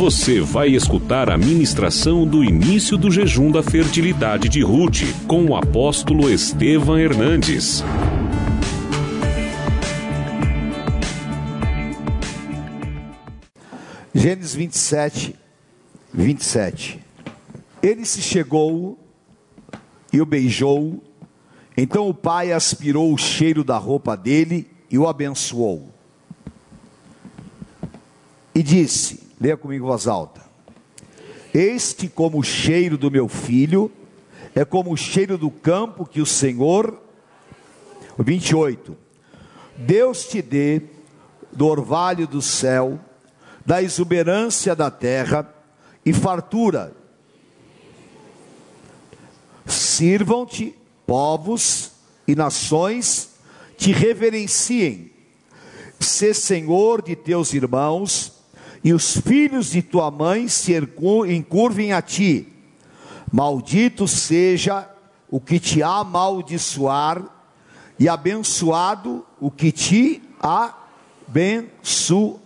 Você vai escutar a ministração do início do jejum da fertilidade de Ruth com o apóstolo Estevam Hernandes. Gênesis 27, 27. Ele se chegou e o beijou. Então o pai aspirou o cheiro da roupa dele e o abençoou. E disse: Leia comigo voz alta. Este, como o cheiro do meu filho, é como o cheiro do campo que o Senhor. 28. Deus te dê do orvalho do céu, da exuberância da terra e fartura. Sirvam-te povos e nações, te reverenciem. Sê senhor de teus irmãos e os filhos de tua mãe se encurvem a ti. Maldito seja o que te amaldiçoar, e abençoado o que te abençoar.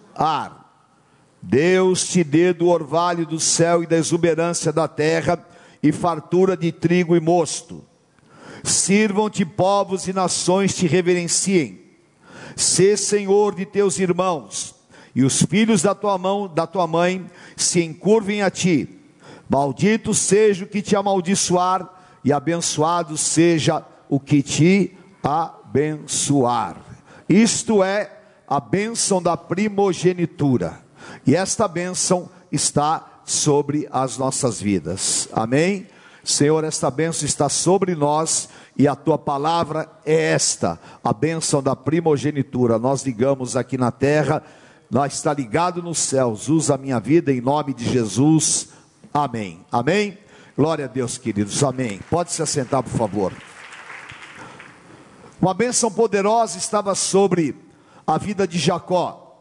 Deus te dê do orvalho do céu e da exuberância da terra, e fartura de trigo e mosto. Sirvam-te povos e nações te reverenciem. Sê senhor de teus irmãos e os filhos da tua mão, da tua mãe, se encurvem a ti. Maldito seja o que te amaldiçoar, e abençoado seja o que te abençoar. Isto é a bênção da primogenitura. E esta bênção está sobre as nossas vidas. Amém? Senhor, esta bênção está sobre nós e a tua palavra é esta, a bênção da primogenitura. Nós ligamos aqui na terra nós está ligado nos céus. Usa a minha vida em nome de Jesus. Amém. Amém. Glória a Deus, queridos. Amém. Pode se assentar, por favor. Uma bênção poderosa estava sobre a vida de Jacó.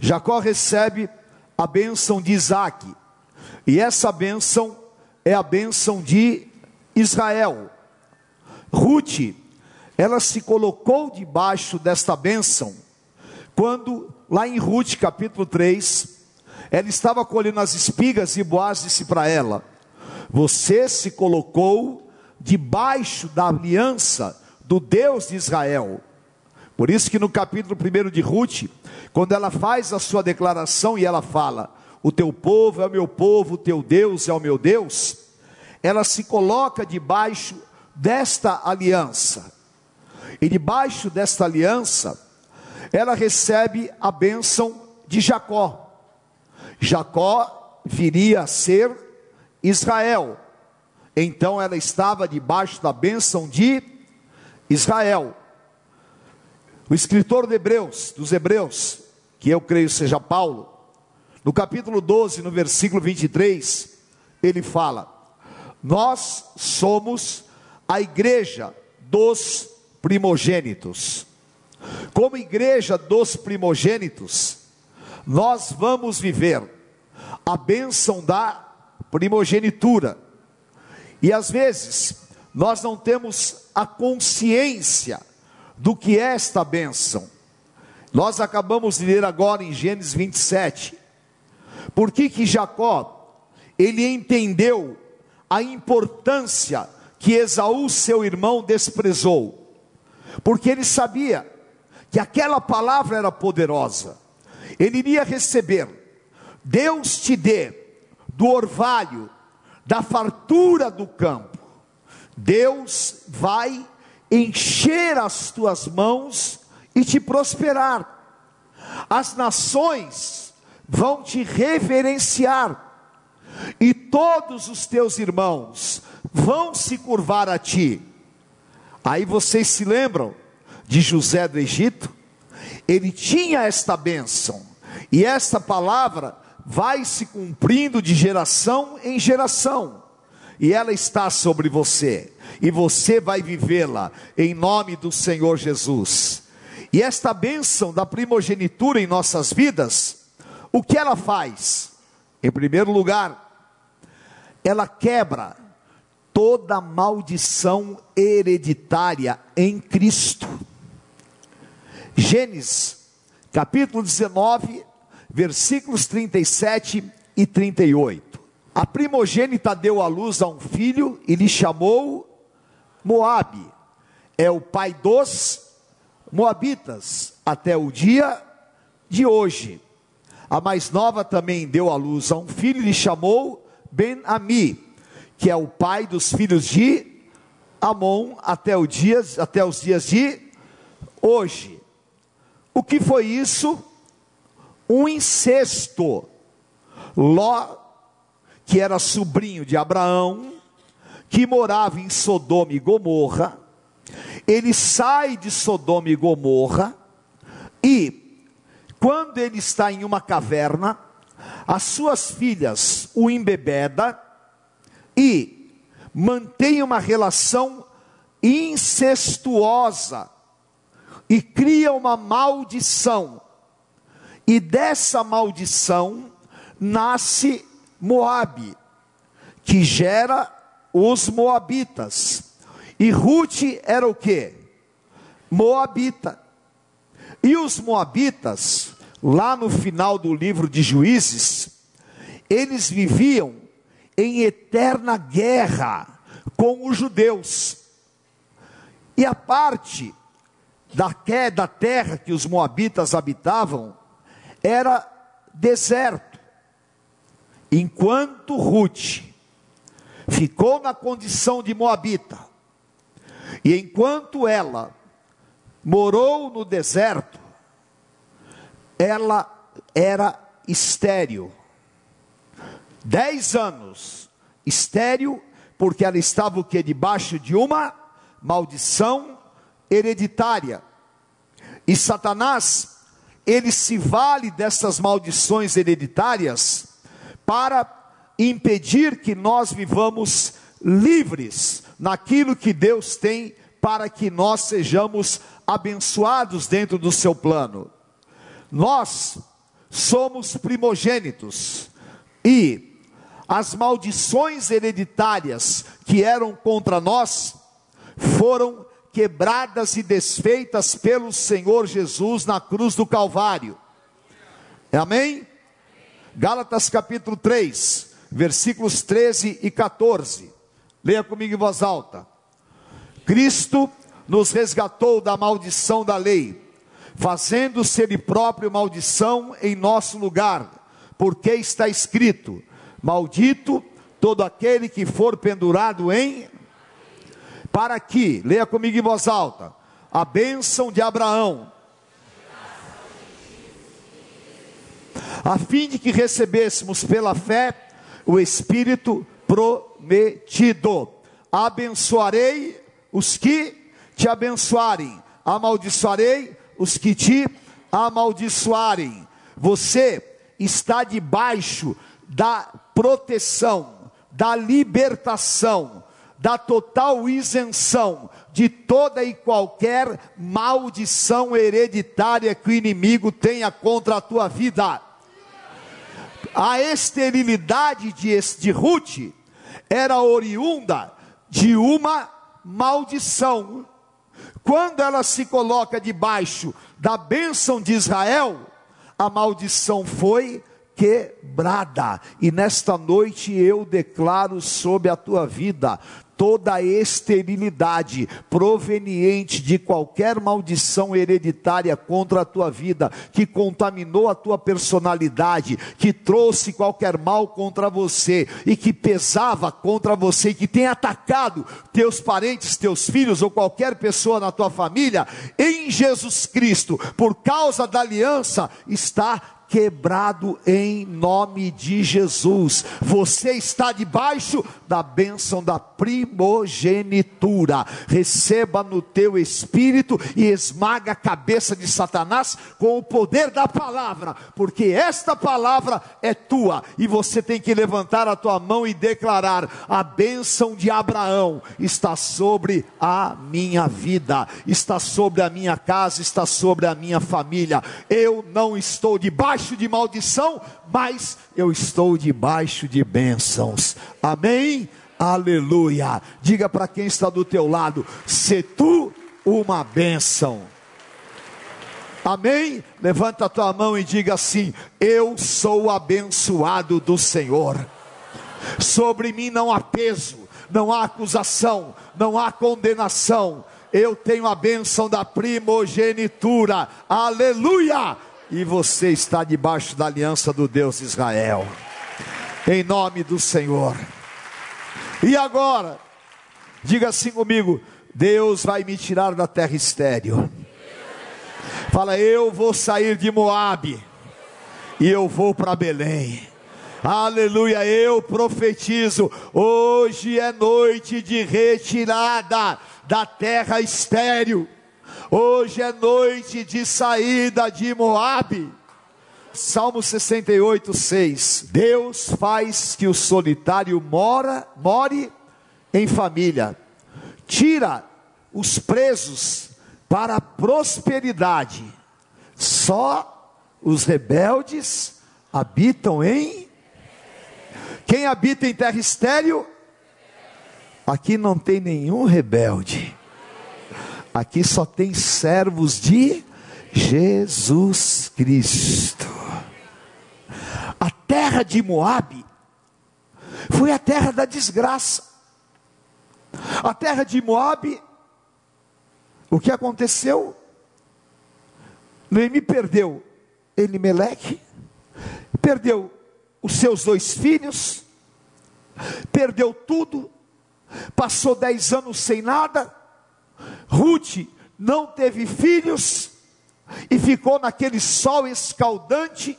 Jacó recebe a bênção de Isaac, e essa bênção é a bênção de Israel. Ruth, ela se colocou debaixo desta bênção quando lá em Ruth capítulo 3, ela estava colhendo as espigas e Boaz disse para ela: Você se colocou debaixo da aliança do Deus de Israel. Por isso que no capítulo 1 de Ruth, quando ela faz a sua declaração e ela fala: O teu povo é o meu povo, o teu Deus é o meu Deus, ela se coloca debaixo desta aliança. E debaixo desta aliança, ela recebe a bênção de Jacó. Jacó viria a ser Israel. Então ela estava debaixo da bênção de Israel. O escritor de Hebreus, dos Hebreus, que eu creio seja Paulo, no capítulo 12, no versículo 23, ele fala: Nós somos a igreja dos primogênitos. Como igreja dos primogênitos, nós vamos viver a bênção da primogenitura. E às vezes, nós não temos a consciência do que é esta bênção. Nós acabamos de ler agora em Gênesis 27. Por que que Jacó, ele entendeu a importância que Esaú, seu irmão, desprezou? Porque ele sabia que aquela palavra era poderosa. Ele iria receber, Deus te dê do orvalho, da fartura do campo. Deus vai encher as tuas mãos e te prosperar. As nações vão te reverenciar, e todos os teus irmãos vão se curvar a ti. Aí vocês se lembram de José do Egito, ele tinha esta bênção, e esta palavra vai se cumprindo de geração em geração, e ela está sobre você, e você vai vivê-la em nome do Senhor Jesus. E esta bênção da primogenitura em nossas vidas, o que ela faz? Em primeiro lugar, ela quebra toda maldição hereditária em Cristo. Gênesis, capítulo 19, versículos 37 e 38. A primogênita deu à luz a um filho e lhe chamou Moabe. É o pai dos Moabitas até o dia de hoje. A mais nova também deu à luz a um filho e lhe chamou Ben-Ami, que é o pai dos filhos de Amon até, o dia, até os dias de hoje. O que foi isso? Um incesto. Ló, que era sobrinho de Abraão, que morava em Sodoma e Gomorra, ele sai de Sodoma e Gomorra e, quando ele está em uma caverna, as suas filhas o embebeda e mantém uma relação incestuosa e cria uma maldição. E dessa maldição nasce Moabe, que gera os moabitas. E Ruth era o que? Moabita. E os moabitas, lá no final do livro de Juízes, eles viviam em eterna guerra com os judeus. E a parte da, da terra que os moabitas habitavam era deserto. Enquanto Ruth ficou na condição de moabita, e enquanto ela morou no deserto, ela era estéril. Dez anos estéril, porque ela estava o que? Debaixo de uma maldição hereditária. E Satanás, ele se vale dessas maldições hereditárias para impedir que nós vivamos livres naquilo que Deus tem para que nós sejamos abençoados dentro do seu plano. Nós somos primogênitos e as maldições hereditárias que eram contra nós foram quebradas e desfeitas pelo Senhor Jesus na cruz do Calvário. Amém? Gálatas capítulo 3, versículos 13 e 14. Leia comigo em voz alta. Cristo nos resgatou da maldição da lei, fazendo-se Ele próprio maldição em nosso lugar, porque está escrito: Maldito todo aquele que for pendurado em. Para que, leia comigo em voz alta, a bênção de Abraão, a fim de que recebêssemos pela fé o Espírito prometido. Abençoarei os que te abençoarem, amaldiçoarei os que te amaldiçoarem. Você está debaixo da proteção, da libertação, da total isenção de toda e qualquer maldição hereditária que o inimigo tenha contra a tua vida a esterilidade de, de Ruth era oriunda de uma maldição. Quando ela se coloca debaixo da bênção de Israel, a maldição foi quebrada. E nesta noite eu declaro sobre a tua vida toda esterilidade proveniente de qualquer maldição hereditária contra a tua vida, que contaminou a tua personalidade, que trouxe qualquer mal contra você e que pesava contra você, que tem atacado teus parentes, teus filhos ou qualquer pessoa na tua família, em Jesus Cristo, por causa da aliança, está quebrado em nome de Jesus. Você está debaixo da bênção da primogenitura. Receba no teu espírito e esmaga a cabeça de Satanás com o poder da palavra, porque esta palavra é tua e você tem que levantar a tua mão e declarar: a bênção de Abraão está sobre a minha vida, está sobre a minha casa, está sobre a minha família. Eu não estou debaixo debaixo de maldição, mas eu estou debaixo de bênçãos. Amém? Aleluia. Diga para quem está do teu lado: se tu uma bênção. Amém? Levanta a tua mão e diga assim: Eu sou abençoado do Senhor. Sobre mim não há peso, não há acusação, não há condenação. Eu tenho a bênção da primogenitura. Aleluia! E você está debaixo da aliança do Deus Israel. Em nome do Senhor. E agora, diga assim comigo: Deus vai me tirar da terra estéril. Fala, eu vou sair de Moabe e eu vou para Belém. Aleluia, eu profetizo. Hoje é noite de retirada da terra estéril. Hoje é noite de saída de Moabe. Salmo 68, 6. Deus faz que o solitário mora, more em família. Tira os presos para a prosperidade. Só os rebeldes habitam em quem habita em terra estéril? Aqui não tem nenhum rebelde. Aqui só tem servos de Jesus Cristo. A terra de Moabe foi a terra da desgraça. A terra de Moabe, o que aconteceu? Noemi perdeu Elimeleque, perdeu os seus dois filhos, perdeu tudo, passou dez anos sem nada. Ruth não teve filhos e ficou naquele sol escaldante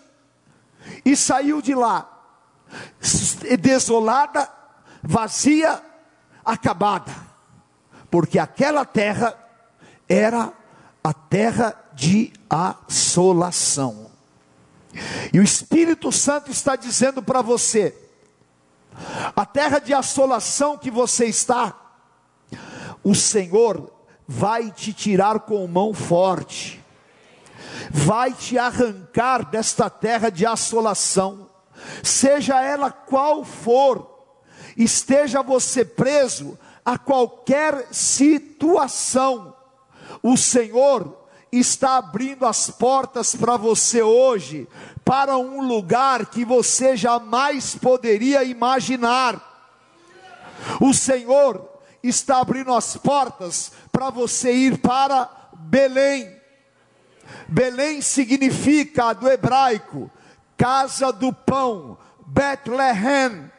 e saiu de lá desolada, vazia, acabada, porque aquela terra era a terra de assolação. E o Espírito Santo está dizendo para você: a terra de assolação que você está, o Senhor vai te tirar com mão forte, vai te arrancar desta terra de assolação, seja ela qual for, esteja você preso a qualquer situação, o Senhor está abrindo as portas para você hoje, para um lugar que você jamais poderia imaginar. O Senhor está abrindo as portas para você ir para Belém. Belém significa do hebraico casa do pão, Bethlehem,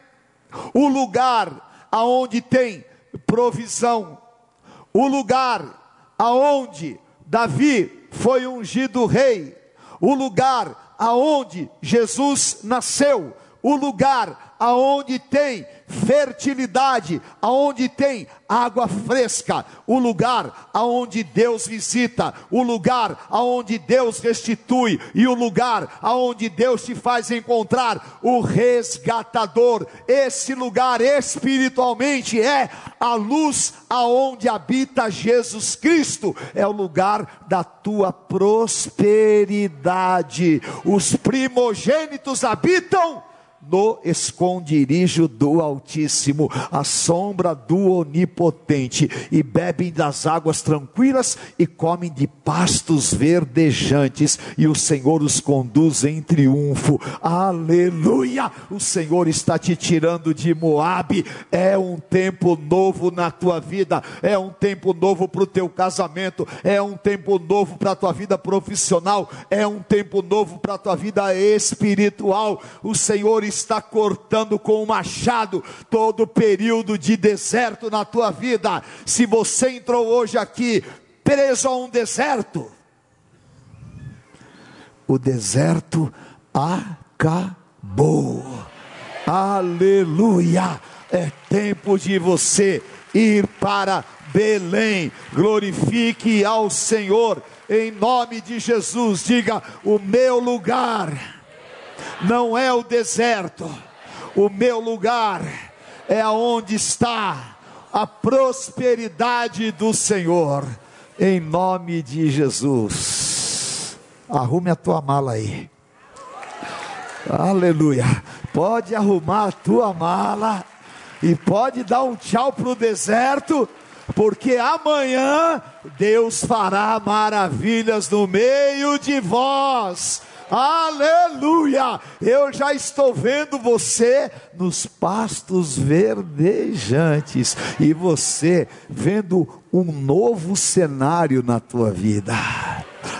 o lugar aonde tem provisão, o lugar aonde Davi foi ungido rei, o lugar aonde Jesus nasceu, o lugar aonde tem fertilidade, aonde tem água fresca, o lugar aonde Deus visita, o lugar aonde Deus restitui e o lugar aonde Deus te faz encontrar o resgatador. Esse lugar espiritualmente é a luz aonde habita Jesus Cristo, é o lugar da tua prosperidade. Os primogênitos habitam no esconderijo do Altíssimo, a sombra do Onipotente, e bebem das águas tranquilas e comem de pastos verdejantes, e o Senhor os conduz em triunfo. Aleluia! O Senhor está te tirando de Moabe. É um tempo novo na tua vida, é um tempo novo para o teu casamento, é um tempo novo para a tua vida profissional, é um tempo novo para a tua vida espiritual. O Senhor está cortando com o machado todo período de deserto na tua vida. Se você entrou hoje aqui preso a um deserto, o deserto acabou. Aleluia! É tempo de você ir para Belém. Glorifique ao Senhor em nome de Jesus. Diga: o meu lugar não é o deserto, o meu lugar é aonde está a prosperidade do Senhor, em nome de Jesus. Arrume a tua mala aí. Aleluia. Pode arrumar a tua mala e pode dar um tchau para o deserto, porque amanhã Deus fará maravilhas no meio de vós. Aleluia! Eu já estou vendo você nos pastos verdejantes e você vendo um novo cenário na tua vida.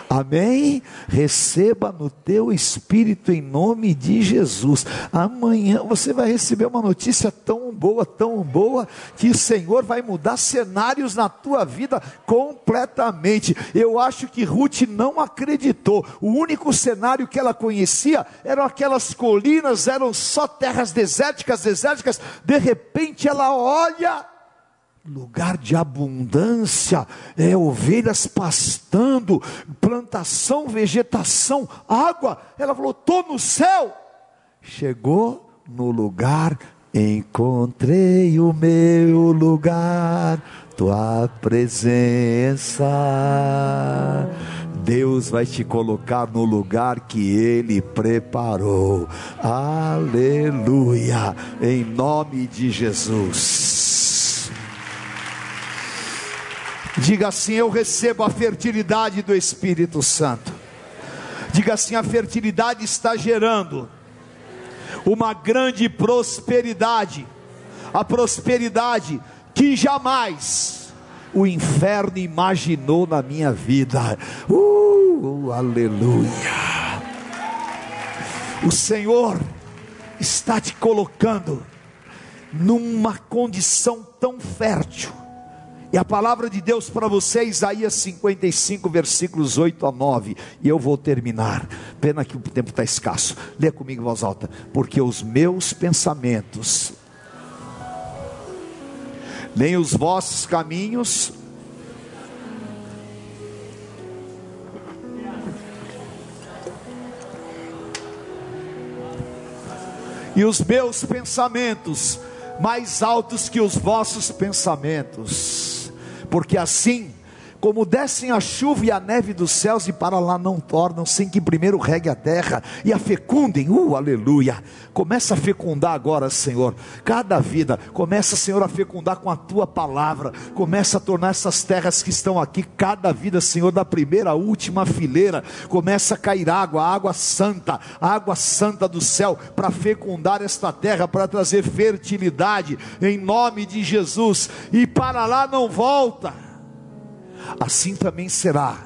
Amém? Receba no teu espírito em nome de Jesus. Amanhã você vai receber uma notícia tão boa, tão boa, que o Senhor vai mudar cenários na tua vida completamente. Eu acho que Ruth não acreditou. O único cenário que ela conhecia eram aquelas colinas, eram só terras desérticas, desérticas. De repente ela olha lugar de abundância, é ovelhas pastando, plantação, vegetação, água. Ela falou: estou no céu. Chegou no lugar, encontrei o meu lugar, tua presença. Deus vai te colocar no lugar que Ele preparou. Aleluia, em nome de Jesus. Diga assim: Eu recebo a fertilidade do Espírito Santo. Diga assim: a fertilidade está gerando uma grande prosperidade, a prosperidade que jamais o inferno imaginou na minha vida. Uh, aleluia! O Senhor está te colocando numa condição tão fértil e a palavra de Deus para você, Isaías 55, versículos 8 a 9. E eu vou terminar. Pena que o tempo está escasso. Lê comigo em voz alta. Porque os meus pensamentos, nem os vossos caminhos, e os meus pensamentos mais altos que os vossos pensamentos porque assim como descem a chuva e a neve dos céus e para lá não tornam, sem que primeiro regue a terra e a fecundem, uh, aleluia. Começa a fecundar agora, Senhor, cada vida, começa, Senhor, a fecundar com a tua palavra, começa a tornar essas terras que estão aqui, cada vida, Senhor, da primeira à última fileira, começa a cair água, água santa, água santa do céu, para fecundar esta terra, para trazer fertilidade, em nome de Jesus, e para lá não volta assim também será.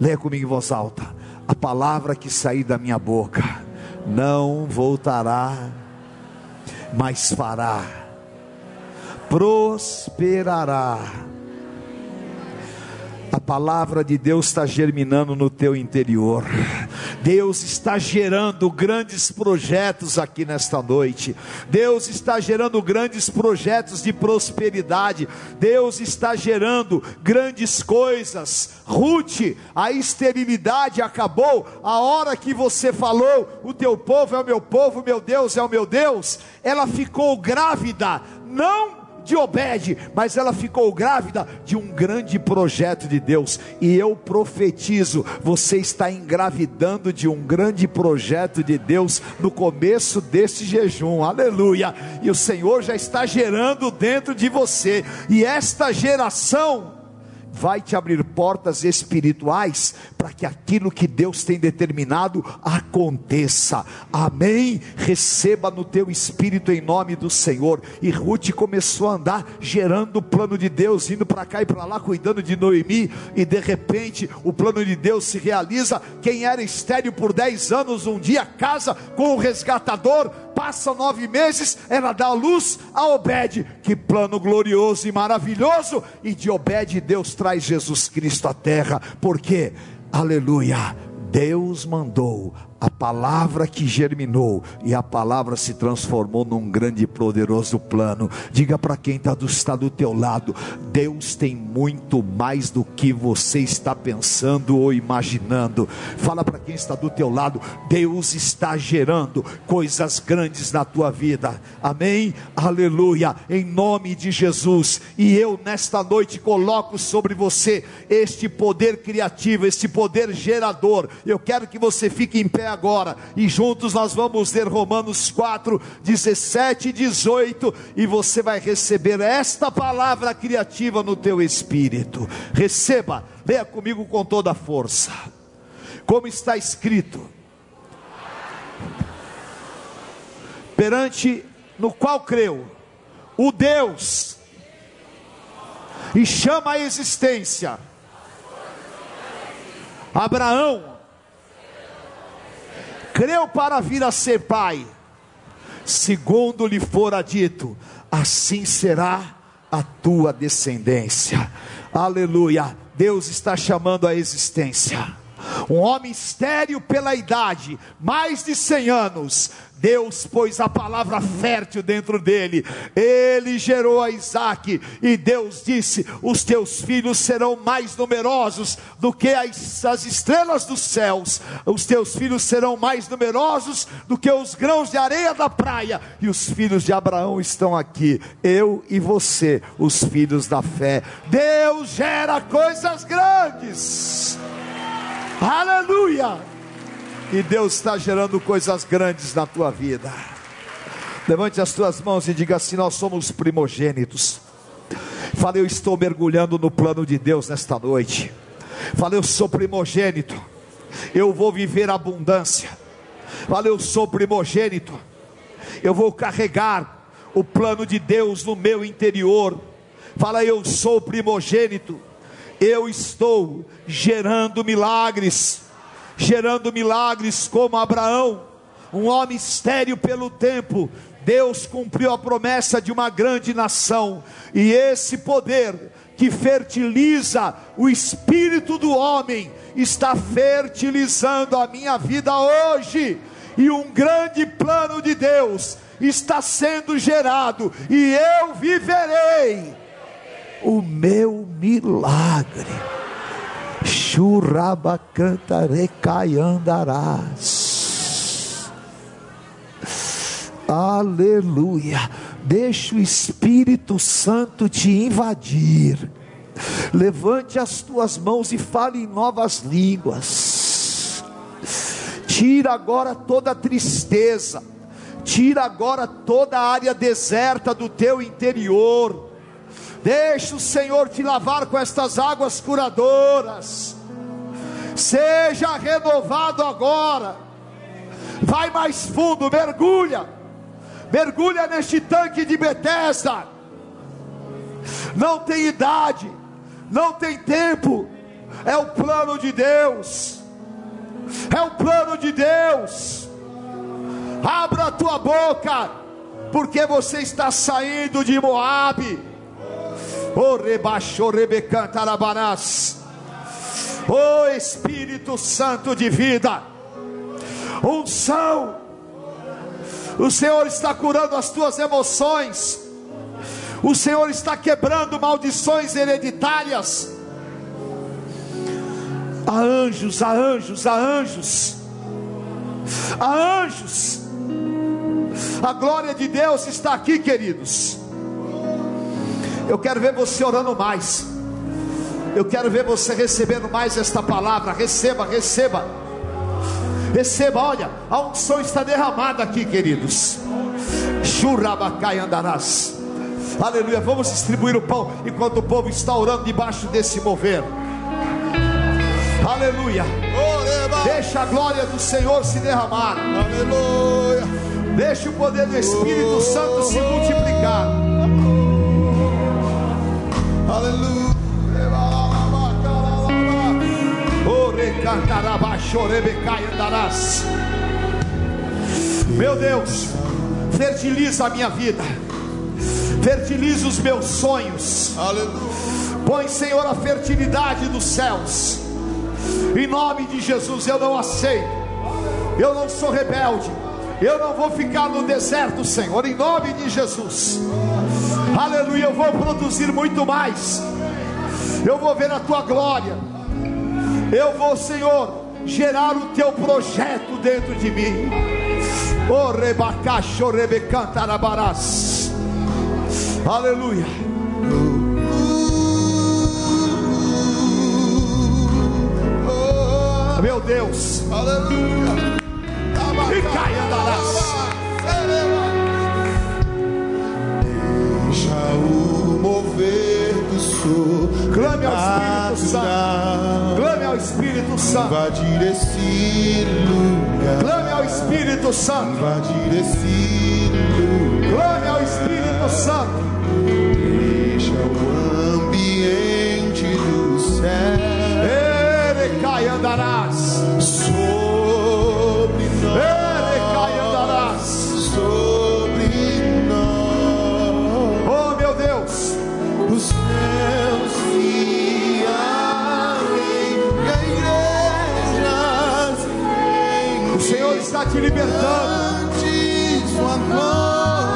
Leia comigo em voz alta: a palavra que sair da minha boca não voltará, mas fará, prosperará. A palavra de Deus está germinando no teu interior. Deus está gerando grandes projetos aqui nesta noite. Deus está gerando grandes projetos de prosperidade. Deus está gerando grandes coisas. Ruth, a esterilidade acabou. A hora que você falou, o teu povo é o meu povo, meu Deus é o meu Deus, ela ficou grávida. Não de Obed, mas ela ficou grávida de um grande projeto de Deus. E eu profetizo: você está engravidando de um grande projeto de Deus no começo desse jejum, aleluia. E o Senhor já está gerando dentro de você, e esta geração vai te abrir portas espirituais para que aquilo que Deus tem determinado aconteça. Amém? Receba no teu espírito em nome do Senhor. E Ruth começou a andar gerando o plano de Deus, indo para cá e para lá, cuidando de Noemi, e de repente o plano de Deus se realiza. Quem era estéril por 10 anos, um dia casa com o resgatador passa nove meses, ela dá luz a Obed. Que plano glorioso e maravilhoso! E de Obed Deus traz Jesus Cristo à terra, porque, aleluia, Deus mandou a palavra que germinou e a palavra se transformou num grande e poderoso plano. Diga para quem tá está do teu lado: Deus tem muito mais do que você está pensando ou imaginando. Fala para quem está do teu lado: Deus está gerando coisas grandes na tua vida. Amém? Aleluia. Em nome de Jesus. E eu nesta noite coloco sobre você este poder criativo, este poder gerador. Eu quero que você fique em pé agora. E juntos nós vamos ler Romanos 4, 17 e 18 e você vai receber esta palavra criativa no teu espírito. Receba, leia comigo com toda a força. Como está escrito: perante no qual creu? O Deus e chama a existência. Abraão creu para vir a ser pai, segundo lhe fora dito, assim será a tua descendência. Aleluia. Deus está chamando a existência. Um homem estéril pela idade, mais de 100 anos, Deus pôs a palavra fértil dentro dele, ele gerou a Isaac, e Deus disse: Os teus filhos serão mais numerosos do que as, as estrelas dos céus, os teus filhos serão mais numerosos do que os grãos de areia da praia, e os filhos de Abraão estão aqui, eu e você, os filhos da fé. Deus gera coisas grandes, aleluia. E Deus está gerando coisas grandes na tua vida. Levante as tuas mãos e diga assim: Nós somos primogênitos. Fala, eu estou mergulhando no plano de Deus nesta noite. Fala, eu sou primogênito. Eu vou viver abundância. Fala, eu sou primogênito. Eu vou carregar o plano de Deus no meu interior. Fala, eu sou primogênito. Eu estou gerando milagres gerando milagres como Abraão, um homem estéril pelo tempo. Deus cumpriu a promessa de uma grande nação, e esse poder que fertiliza o espírito do homem está fertilizando a minha vida hoje, e um grande plano de Deus está sendo gerado, e eu viverei o meu milagre. Churraba cantarecai andarás. Aleluia. Deixa o Espírito Santo te invadir. Levante as tuas mãos e fale em novas línguas. Tira agora toda a tristeza. Tira agora toda a área deserta do teu interior Deixa o Senhor te lavar com estas águas curadoras. Seja renovado agora. Vai mais fundo, mergulha. Mergulha neste tanque de Betesda. Não tem idade, não tem tempo. É o plano de Deus. É o plano de Deus. Abra a tua boca, porque você está saindo de Moabe Oh, rebaixou, rebecantarabarás. Oh Espírito Santo de vida, unção. O Senhor está curando as tuas emoções. O Senhor está quebrando maldições hereditárias. Há anjos, há anjos, há anjos. Há anjos. A glória de Deus está aqui, queridos. Eu quero ver você orando mais. Eu quero ver você recebendo mais esta palavra. Receba, receba. Receba, olha, a unção está derramada aqui, queridos. Churabacai andarás. Aleluia. Vamos distribuir o pão enquanto o povo está orando debaixo desse mover. Aleluia. Deixa a glória do Senhor se derramar. Aleluia. Deixa o poder do Espírito Santo se multiplicar. Meu Deus, fertiliza a minha vida, fertiliza os meus sonhos. Aleluia. Põe, Senhor, a fertilidade dos céus. Em nome de Jesus, eu não aceito. Eu não sou rebelde. Eu não vou ficar no deserto, Senhor. Em nome de Jesus. Aleluia, eu vou produzir muito mais. Eu vou ver a tua glória. Eu vou, Senhor, gerar o teu projeto dentro de mim. O rebacacho rebecantarabarás. Aleluia. Meu Deus. Aleluia. E caia. Deixa o mover sol. Clame ao Espírito Santo. Clame ao Espírito Santo. Invadir esse lugar. Clame ao Espírito Santo. Invadir esse lugar. Clame ao Espírito Santo. Está te libertando. Ante sua glória.